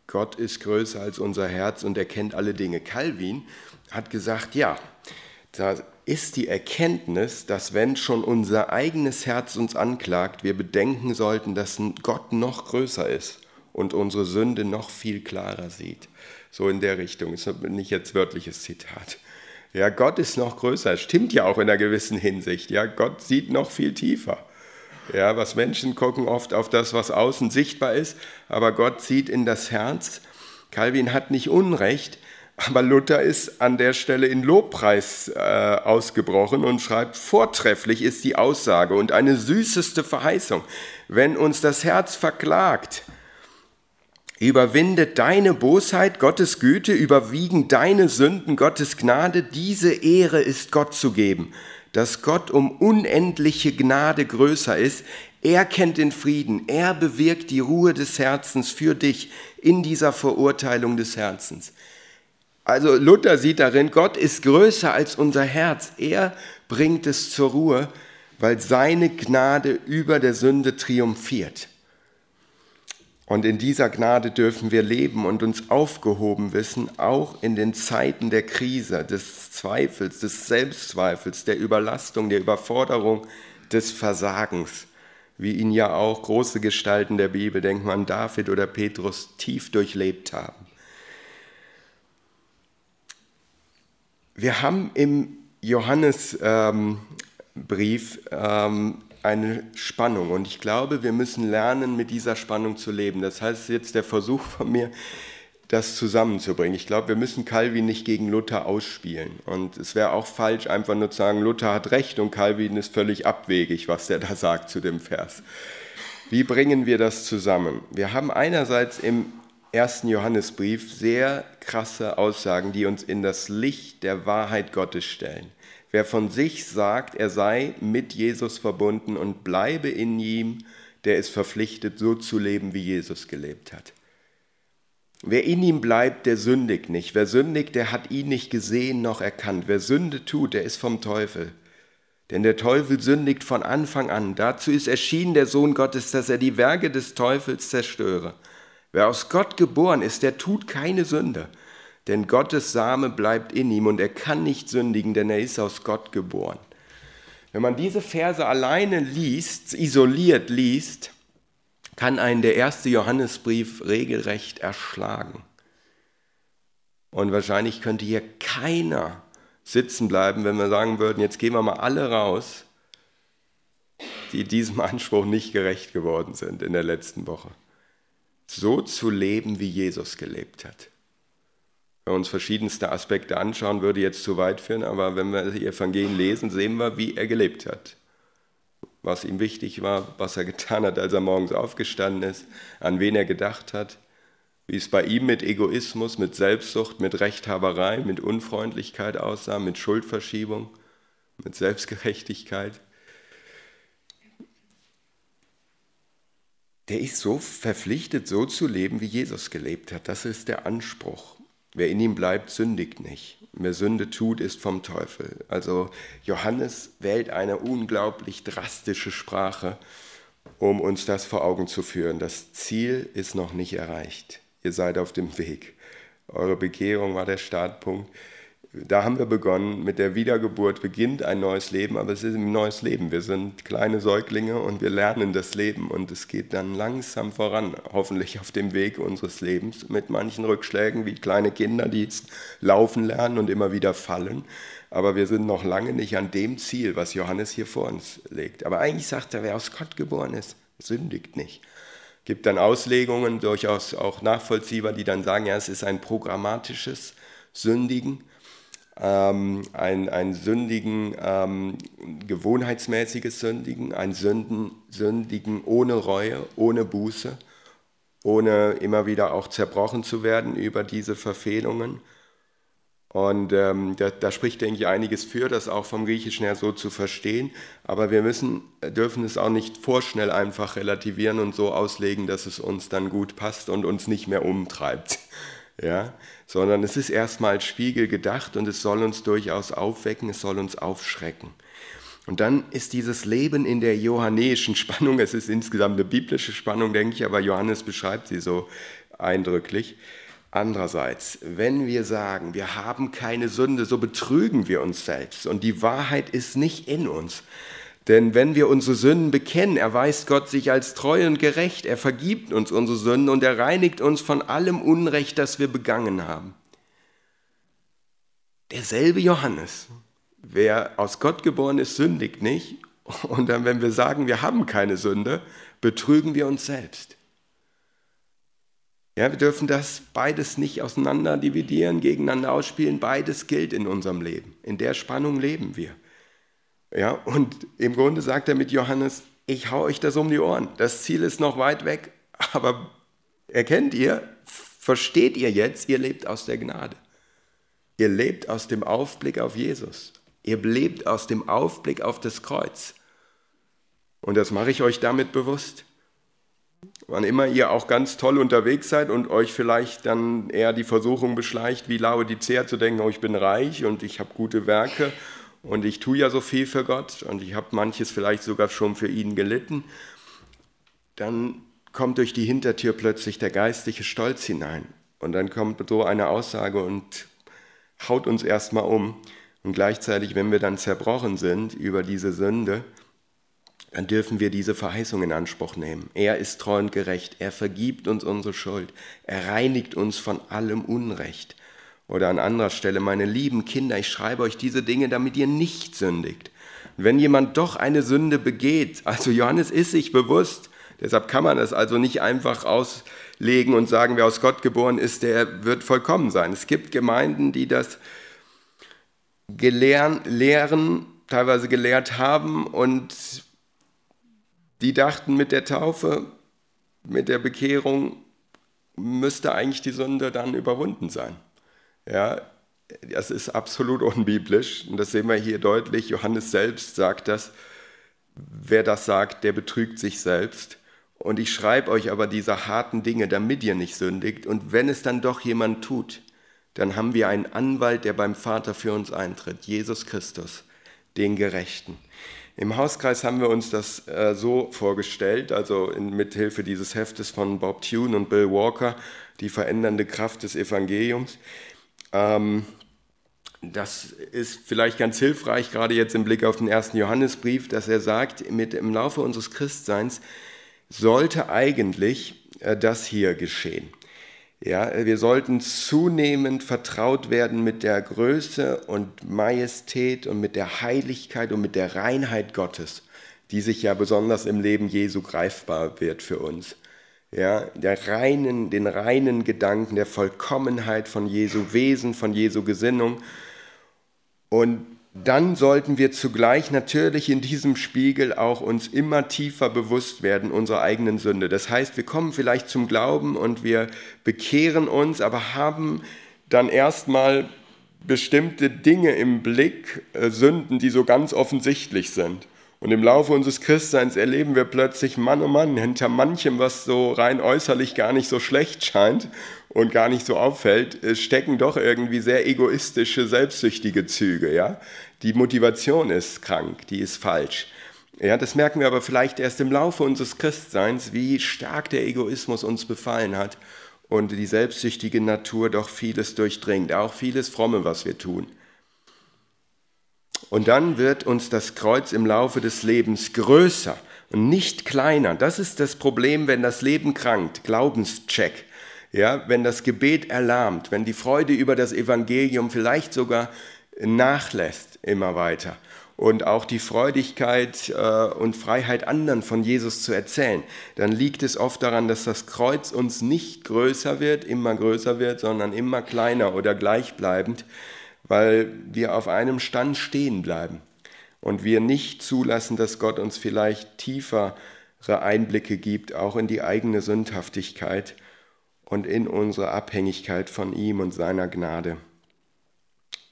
S1: Gott ist größer als unser Herz und erkennt alle Dinge. Calvin hat gesagt, ja, da ist die Erkenntnis, dass wenn schon unser eigenes Herz uns anklagt, wir bedenken sollten, dass Gott noch größer ist und unsere Sünde noch viel klarer sieht. So in der Richtung, ist nicht jetzt wörtliches Zitat. Ja, Gott ist noch größer. Stimmt ja auch in einer gewissen Hinsicht. Ja, Gott sieht noch viel tiefer. Ja, was Menschen gucken oft auf das, was außen sichtbar ist, aber Gott sieht in das Herz. Calvin hat nicht Unrecht, aber Luther ist an der Stelle in Lobpreis äh, ausgebrochen und schreibt, vortrefflich ist die Aussage und eine süßeste Verheißung. Wenn uns das Herz verklagt, Überwinde deine Bosheit, Gottes Güte, überwiegen deine Sünden, Gottes Gnade. Diese Ehre ist Gott zu geben, dass Gott um unendliche Gnade größer ist. Er kennt den Frieden, er bewirkt die Ruhe des Herzens für dich in dieser Verurteilung des Herzens. Also Luther sieht darin, Gott ist größer als unser Herz. Er bringt es zur Ruhe, weil seine Gnade über der Sünde triumphiert. Und in dieser Gnade dürfen wir leben und uns aufgehoben wissen, auch in den Zeiten der Krise, des Zweifels, des Selbstzweifels, der Überlastung, der Überforderung, des Versagens, wie ihn ja auch große Gestalten der Bibel, denken wir an David oder Petrus, tief durchlebt haben. Wir haben im Johannesbrief ähm, ähm, eine Spannung. Und ich glaube, wir müssen lernen, mit dieser Spannung zu leben. Das heißt jetzt der Versuch von mir, das zusammenzubringen. Ich glaube, wir müssen Calvin nicht gegen Luther ausspielen. Und es wäre auch falsch, einfach nur zu sagen, Luther hat recht und Calvin ist völlig abwegig, was er da sagt zu dem Vers. Wie bringen wir das zusammen? Wir haben einerseits im ersten Johannesbrief sehr krasse Aussagen, die uns in das Licht der Wahrheit Gottes stellen. Wer von sich sagt, er sei mit Jesus verbunden und bleibe in ihm, der ist verpflichtet, so zu leben, wie Jesus gelebt hat. Wer in ihm bleibt, der sündigt nicht. Wer sündigt, der hat ihn nicht gesehen noch erkannt. Wer Sünde tut, der ist vom Teufel. Denn der Teufel sündigt von Anfang an. Dazu ist erschienen der Sohn Gottes, dass er die Werke des Teufels zerstöre. Wer aus Gott geboren ist, der tut keine Sünde denn Gottes Same bleibt in ihm und er kann nicht sündigen, denn er ist aus Gott geboren. Wenn man diese Verse alleine liest, isoliert liest, kann einen der erste Johannesbrief regelrecht erschlagen. Und wahrscheinlich könnte hier keiner sitzen bleiben, wenn wir sagen würden, jetzt gehen wir mal alle raus die diesem Anspruch nicht gerecht geworden sind in der letzten Woche. So zu leben, wie Jesus gelebt hat. Wenn wir uns verschiedenste Aspekte anschauen, würde jetzt zu weit führen, aber wenn wir die Evangelien lesen, sehen wir, wie er gelebt hat. Was ihm wichtig war, was er getan hat, als er morgens aufgestanden ist, an wen er gedacht hat, wie es bei ihm mit Egoismus, mit Selbstsucht, mit Rechthaberei, mit Unfreundlichkeit aussah, mit Schuldverschiebung, mit Selbstgerechtigkeit. der ist so verpflichtet, so zu leben, wie Jesus gelebt hat. Das ist der Anspruch. Wer in ihm bleibt, sündigt nicht. Wer Sünde tut, ist vom Teufel. Also Johannes wählt eine unglaublich drastische Sprache, um uns das vor Augen zu führen. Das Ziel ist noch nicht erreicht. Ihr seid auf dem Weg. Eure Bekehrung war der Startpunkt da haben wir begonnen, mit der Wiedergeburt beginnt ein neues Leben, aber es ist ein neues Leben. Wir sind kleine Säuglinge und wir lernen das Leben und es geht dann langsam voran, hoffentlich auf dem Weg unseres Lebens, mit manchen Rückschlägen wie kleine Kinder, die laufen lernen und immer wieder fallen. Aber wir sind noch lange nicht an dem Ziel, was Johannes hier vor uns legt. Aber eigentlich sagt er, wer aus Gott geboren ist, sündigt nicht gibt dann Auslegungen, durchaus auch nachvollziehbar, die dann sagen, ja, es ist ein programmatisches Sündigen ähm, ein, ein Sündigen, ähm, gewohnheitsmäßiges Sündigen, ein Sünden, Sündigen ohne Reue, ohne Buße, ohne immer wieder auch zerbrochen zu werden über diese Verfehlungen. Und ähm, da, da, spricht, denke ich, einiges für, das auch vom Griechischen her so zu verstehen. Aber wir müssen, dürfen es auch nicht vorschnell einfach relativieren und so auslegen, dass es uns dann gut passt und uns nicht mehr umtreibt ja, sondern es ist erstmal als Spiegel gedacht und es soll uns durchaus aufwecken, es soll uns aufschrecken. Und dann ist dieses Leben in der johannäischen Spannung, es ist insgesamt eine biblische Spannung, denke ich, aber Johannes beschreibt sie so eindrücklich. Andererseits, wenn wir sagen, wir haben keine Sünde, so betrügen wir uns selbst und die Wahrheit ist nicht in uns. Denn wenn wir unsere Sünden bekennen, erweist Gott sich als treu und gerecht. Er vergibt uns unsere Sünden und er reinigt uns von allem Unrecht, das wir begangen haben. Derselbe Johannes, wer aus Gott geboren ist, sündigt nicht. Und dann, wenn wir sagen, wir haben keine Sünde, betrügen wir uns selbst. Ja, wir dürfen das beides nicht auseinander dividieren, gegeneinander ausspielen. Beides gilt in unserem Leben. In der Spannung leben wir. Ja, und im Grunde sagt er mit Johannes, ich hau euch das um die Ohren. Das Ziel ist noch weit weg, aber erkennt ihr, versteht ihr jetzt, ihr lebt aus der Gnade. Ihr lebt aus dem Aufblick auf Jesus. Ihr lebt aus dem Aufblick auf das Kreuz. Und das mache ich euch damit bewusst. Wann immer ihr auch ganz toll unterwegs seid und euch vielleicht dann eher die Versuchung beschleicht, wie Laodicea zu denken, oh, ich bin reich und ich habe gute Werke und ich tue ja so viel für Gott und ich habe manches vielleicht sogar schon für ihn gelitten, dann kommt durch die Hintertür plötzlich der geistliche Stolz hinein. Und dann kommt so eine Aussage und haut uns erstmal um. Und gleichzeitig, wenn wir dann zerbrochen sind über diese Sünde, dann dürfen wir diese Verheißung in Anspruch nehmen. Er ist treu und gerecht. Er vergibt uns unsere Schuld. Er reinigt uns von allem Unrecht. Oder an anderer Stelle, meine lieben Kinder, ich schreibe euch diese Dinge, damit ihr nicht sündigt. wenn jemand doch eine Sünde begeht, also Johannes ist sich bewusst, deshalb kann man es also nicht einfach auslegen und sagen, wer aus Gott geboren ist, der wird vollkommen sein. Es gibt Gemeinden, die das gelehren, lehren, teilweise gelehrt haben und die dachten mit der Taufe, mit der Bekehrung müsste eigentlich die Sünde dann überwunden sein. Ja, das ist absolut unbiblisch und das sehen wir hier deutlich. Johannes selbst sagt das. Wer das sagt, der betrügt sich selbst. Und ich schreibe euch aber diese harten Dinge, damit ihr nicht sündigt. Und wenn es dann doch jemand tut, dann haben wir einen Anwalt, der beim Vater für uns eintritt, Jesus Christus, den Gerechten. Im Hauskreis haben wir uns das äh, so vorgestellt, also in, mit Hilfe dieses Heftes von Bob Tune und Bill Walker, die verändernde Kraft des Evangeliums. Ähm, das ist vielleicht ganz hilfreich, gerade jetzt im Blick auf den ersten Johannesbrief, dass er sagt, mit, im Laufe unseres Christseins sollte eigentlich äh, das hier geschehen. Ja, wir sollten zunehmend vertraut werden mit der Größe und Majestät und mit der Heiligkeit und mit der Reinheit Gottes, die sich ja besonders im Leben Jesu greifbar wird für uns. Ja, der reinen, den reinen Gedanken der Vollkommenheit von Jesu Wesen, von Jesu Gesinnung. Und dann sollten wir zugleich natürlich in diesem Spiegel auch uns immer tiefer bewusst werden unserer eigenen Sünde. Das heißt, wir kommen vielleicht zum Glauben und wir bekehren uns, aber haben dann erstmal bestimmte Dinge im Blick, äh, Sünden, die so ganz offensichtlich sind. Und im Laufe unseres Christseins erleben wir plötzlich, Mann oh Mann, hinter manchem, was so rein äußerlich gar nicht so schlecht scheint und gar nicht so auffällt, äh, stecken doch irgendwie sehr egoistische, selbstsüchtige Züge. Ja? Die Motivation ist krank, die ist falsch. Ja, das merken wir aber vielleicht erst im Laufe unseres Christseins, wie stark der Egoismus uns befallen hat und die selbstsüchtige Natur doch vieles durchdringt, auch vieles Fromme, was wir tun. Und dann wird uns das Kreuz im Laufe des Lebens größer und nicht kleiner. Das ist das Problem, wenn das Leben krankt. Glaubenscheck. Ja, wenn das Gebet erlahmt, wenn die Freude über das Evangelium vielleicht sogar nachlässt immer weiter und auch die Freudigkeit äh, und Freiheit anderen von Jesus zu erzählen, dann liegt es oft daran, dass das Kreuz uns nicht größer wird, immer größer wird, sondern immer kleiner oder gleichbleibend, weil wir auf einem Stand stehen bleiben und wir nicht zulassen, dass Gott uns vielleicht tiefere Einblicke gibt, auch in die eigene Sündhaftigkeit und in unsere Abhängigkeit von ihm und seiner Gnade.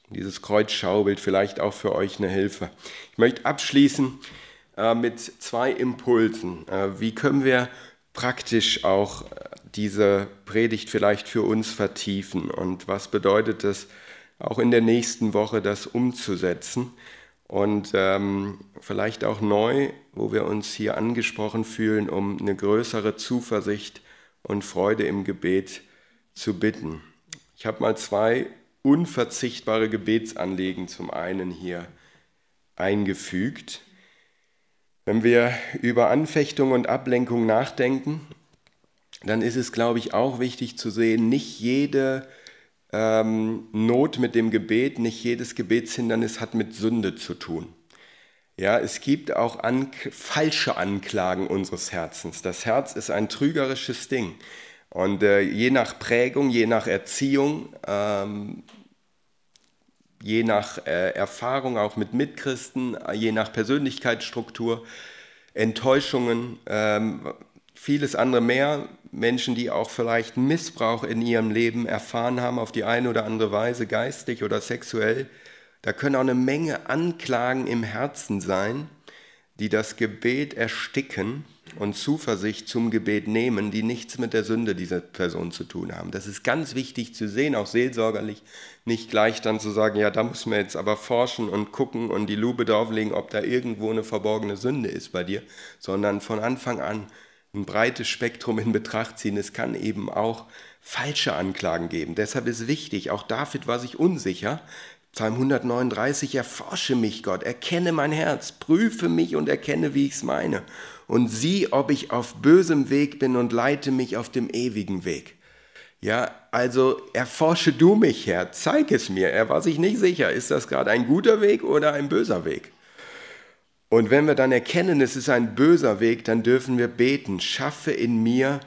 S1: Dieses Kreuzschaubild vielleicht auch für euch eine Hilfe. Ich möchte abschließen äh, mit zwei Impulsen. Äh, wie können wir praktisch auch äh, diese Predigt vielleicht für uns vertiefen und was bedeutet es auch in der nächsten Woche, das umzusetzen und ähm, vielleicht auch neu, wo wir uns hier angesprochen fühlen, um eine größere Zuversicht und Freude im Gebet zu bitten. Ich habe mal zwei unverzichtbare Gebetsanliegen zum einen hier eingefügt. Wenn wir über Anfechtung und Ablenkung nachdenken, dann ist es, glaube ich, auch wichtig zu sehen, nicht jede ähm, Not mit dem Gebet, nicht jedes Gebetshindernis hat mit Sünde zu tun. Ja, es gibt auch an, falsche Anklagen unseres Herzens. Das Herz ist ein trügerisches Ding. Und äh, je nach Prägung, je nach Erziehung, ähm, je nach äh, Erfahrung auch mit Mitchristen, äh, je nach Persönlichkeitsstruktur, Enttäuschungen, ähm, vieles andere mehr. Menschen, die auch vielleicht Missbrauch in ihrem Leben erfahren haben, auf die eine oder andere Weise, geistig oder sexuell. Da können auch eine Menge Anklagen im Herzen sein, die das Gebet ersticken und Zuversicht zum Gebet nehmen, die nichts mit der Sünde dieser Person zu tun haben. Das ist ganz wichtig zu sehen, auch seelsorgerlich, nicht gleich dann zu sagen, ja, da muss man jetzt aber forschen und gucken und die Lupe drauflegen, ob da irgendwo eine verborgene Sünde ist bei dir, sondern von Anfang an ein breites Spektrum in Betracht ziehen. Es kann eben auch falsche Anklagen geben. Deshalb ist wichtig, auch David war sich unsicher, Psalm 139, erforsche mich, Gott, erkenne mein Herz, prüfe mich und erkenne, wie ich es meine. Und sieh, ob ich auf bösem Weg bin und leite mich auf dem ewigen Weg. Ja, also erforsche du mich, Herr, zeig es mir. Er war sich nicht sicher, ist das gerade ein guter Weg oder ein böser Weg? Und wenn wir dann erkennen, es ist ein böser Weg, dann dürfen wir beten, schaffe in mir,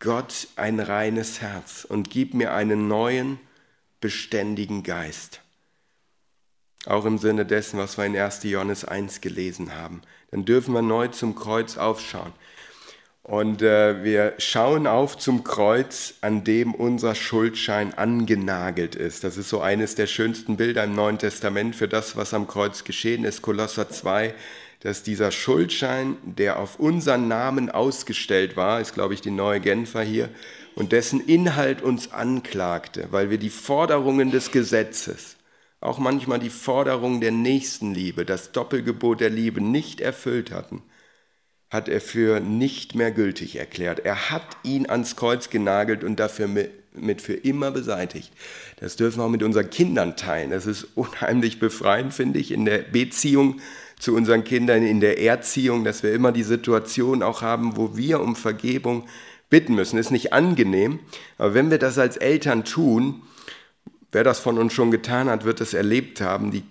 S1: Gott, ein reines Herz und gib mir einen neuen, beständigen Geist. Auch im Sinne dessen, was wir in 1. Johannes 1 gelesen haben. Dann dürfen wir neu zum Kreuz aufschauen. Und äh, wir schauen auf zum Kreuz, an dem unser Schuldschein angenagelt ist. Das ist so eines der schönsten Bilder im Neuen Testament für das, was am Kreuz geschehen ist. Kolosser 2, dass dieser Schuldschein, der auf unseren Namen ausgestellt war, ist, glaube ich, die neue Genfer hier, und dessen Inhalt uns anklagte, weil wir die Forderungen des Gesetzes, auch manchmal die Forderung der Nächstenliebe, das Doppelgebot der Liebe nicht erfüllt hatten, hat er für nicht mehr gültig erklärt. Er hat ihn ans Kreuz genagelt und dafür mit für immer beseitigt. Das dürfen wir auch mit unseren Kindern teilen. Das ist unheimlich befreiend, finde ich, in der Beziehung zu unseren Kindern, in der Erziehung, dass wir immer die Situation auch haben, wo wir um Vergebung bitten müssen. Ist nicht angenehm, aber wenn wir das als Eltern tun, Wer das von uns schon getan hat, wird es erlebt haben. Die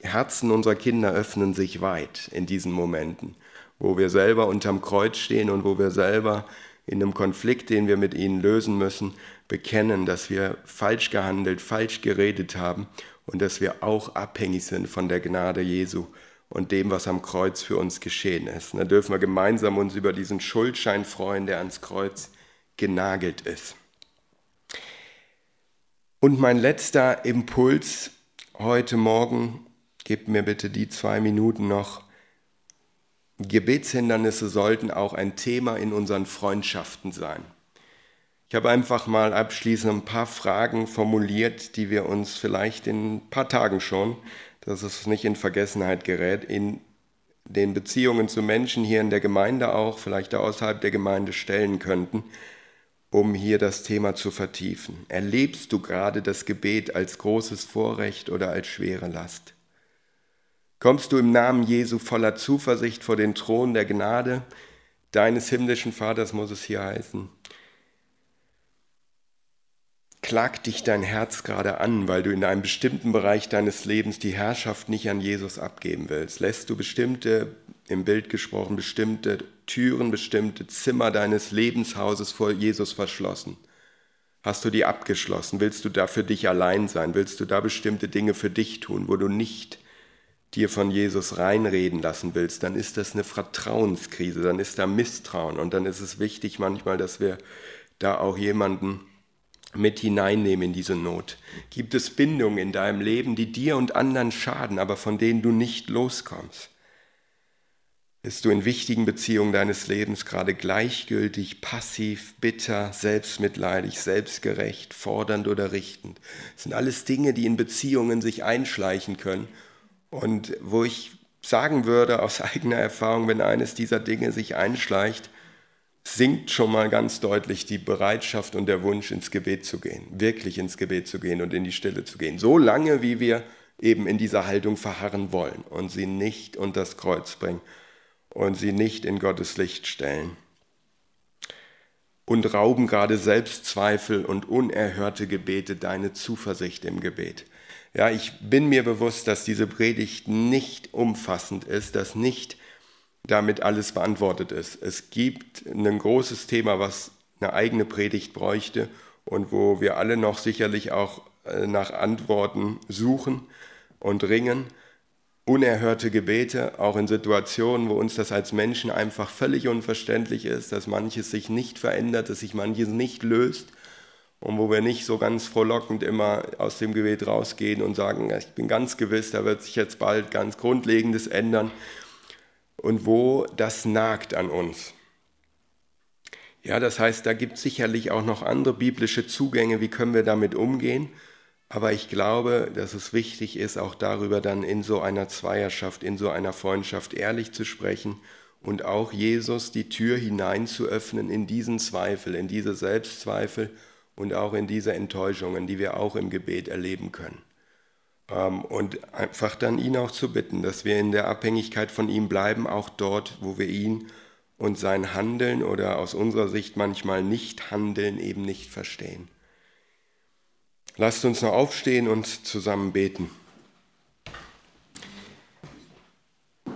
S1: Herzen unserer Kinder öffnen sich weit in diesen Momenten. wo wir selber unterm Kreuz stehen und wo wir selber in einem Konflikt, den wir mit ihnen lösen müssen, bekennen, dass wir falsch gehandelt, falsch geredet haben und dass wir auch abhängig sind von der Gnade Jesu und dem, was am Kreuz für uns geschehen ist. Da dürfen wir gemeinsam uns über diesen Schuldschein freuen, der ans Kreuz genagelt ist. Und mein letzter Impuls heute Morgen, gebt mir bitte die zwei Minuten noch. Gebetshindernisse sollten auch ein Thema in unseren Freundschaften sein. Ich habe einfach mal abschließend ein paar Fragen formuliert, die wir uns vielleicht in ein paar Tagen schon, dass es nicht in Vergessenheit gerät, in den Beziehungen zu Menschen hier in der Gemeinde auch, vielleicht außerhalb der Gemeinde stellen könnten um hier das Thema zu vertiefen. Erlebst du gerade das Gebet als großes Vorrecht oder als schwere Last? Kommst du im Namen Jesu voller Zuversicht vor den Thron der Gnade deines himmlischen Vaters, muss es hier heißen? Klagt dich dein Herz gerade an, weil du in einem bestimmten Bereich deines Lebens die Herrschaft nicht an Jesus abgeben willst? Lässt du bestimmte, im Bild gesprochen, bestimmte Türen, bestimmte Zimmer deines Lebenshauses vor Jesus verschlossen? Hast du die abgeschlossen? Willst du da für dich allein sein? Willst du da bestimmte Dinge für dich tun, wo du nicht dir von Jesus reinreden lassen willst? Dann ist das eine Vertrauenskrise, dann ist da Misstrauen und dann ist es wichtig manchmal, dass wir da auch jemanden mit hineinnehmen in diese Not. Gibt es Bindungen in deinem Leben, die dir und anderen schaden, aber von denen du nicht loskommst? Bist du in wichtigen Beziehungen deines Lebens gerade gleichgültig, passiv, bitter, selbstmitleidig, selbstgerecht, fordernd oder richtend? Das sind alles Dinge, die in Beziehungen sich einschleichen können und wo ich sagen würde aus eigener Erfahrung, wenn eines dieser Dinge sich einschleicht, sinkt schon mal ganz deutlich die Bereitschaft und der Wunsch, ins Gebet zu gehen, wirklich ins Gebet zu gehen und in die Stille zu gehen. So lange, wie wir eben in dieser Haltung verharren wollen und sie nicht unter das Kreuz bringen und sie nicht in Gottes Licht stellen. Und rauben gerade Selbstzweifel und unerhörte Gebete deine Zuversicht im Gebet. Ja, ich bin mir bewusst, dass diese Predigt nicht umfassend ist, dass nicht damit alles beantwortet ist. Es gibt ein großes Thema, was eine eigene Predigt bräuchte und wo wir alle noch sicherlich auch äh, nach Antworten suchen und ringen unerhörte Gebete, auch in Situationen, wo uns das als Menschen einfach völlig unverständlich ist, dass manches sich nicht verändert, dass sich manches nicht löst und wo wir nicht so ganz frohlockend immer aus dem Gebet rausgehen und sagen, ich bin ganz gewiss, da wird sich jetzt bald ganz Grundlegendes ändern und wo das nagt an uns. Ja, das heißt, da gibt es sicherlich auch noch andere biblische Zugänge, wie können wir damit umgehen. Aber ich glaube, dass es wichtig ist, auch darüber dann in so einer Zweierschaft, in so einer Freundschaft ehrlich zu sprechen und auch Jesus die Tür hinein zu öffnen in diesen Zweifel, in diese Selbstzweifel und auch in diese Enttäuschungen, die wir auch im Gebet erleben können. Ähm, und einfach dann ihn auch zu bitten, dass wir in der Abhängigkeit von ihm bleiben, auch dort, wo wir ihn und sein Handeln oder aus unserer Sicht manchmal nicht Handeln eben nicht verstehen. Lasst uns noch aufstehen und zusammen beten.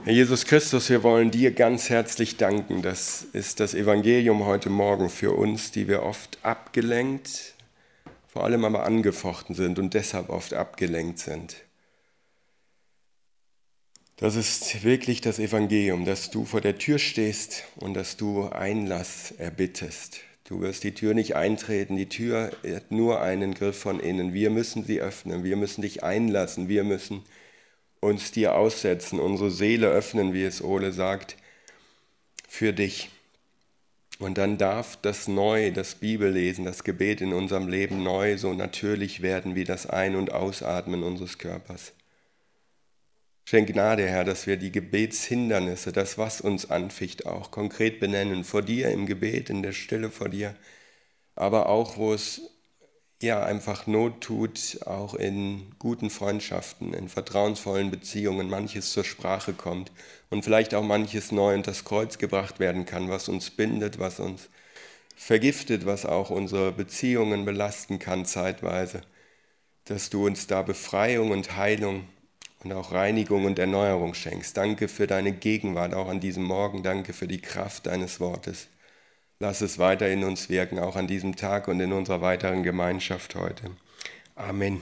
S1: Herr Jesus Christus, wir wollen dir ganz herzlich danken. Das ist das Evangelium heute Morgen für uns, die wir oft abgelenkt, vor allem aber angefochten sind und deshalb oft abgelenkt sind. Das ist wirklich das Evangelium, dass du vor der Tür stehst und dass du Einlass erbittest. Du wirst die Tür nicht eintreten, die Tür hat nur einen Griff von innen. Wir müssen sie öffnen, wir müssen dich einlassen, wir müssen uns dir aussetzen, unsere Seele öffnen, wie es Ole sagt, für dich. Und dann darf das Neu, das Bibellesen, das Gebet in unserem Leben neu so natürlich werden wie das Ein- und Ausatmen unseres Körpers. Schenk Gnade, Herr, dass wir die Gebetshindernisse, das, was uns anficht, auch konkret benennen, vor dir im Gebet, in der Stille vor dir, aber auch, wo es ja einfach Not tut, auch in guten Freundschaften, in vertrauensvollen Beziehungen, manches zur Sprache kommt und vielleicht auch manches neu unter das Kreuz gebracht werden kann, was uns bindet, was uns vergiftet, was auch unsere Beziehungen belasten kann zeitweise, dass du uns da Befreiung und Heilung und auch Reinigung und Erneuerung schenkst. Danke für deine Gegenwart auch an diesem Morgen. Danke für die Kraft deines Wortes. Lass es weiter in uns wirken, auch an diesem Tag und in unserer weiteren Gemeinschaft heute. Amen.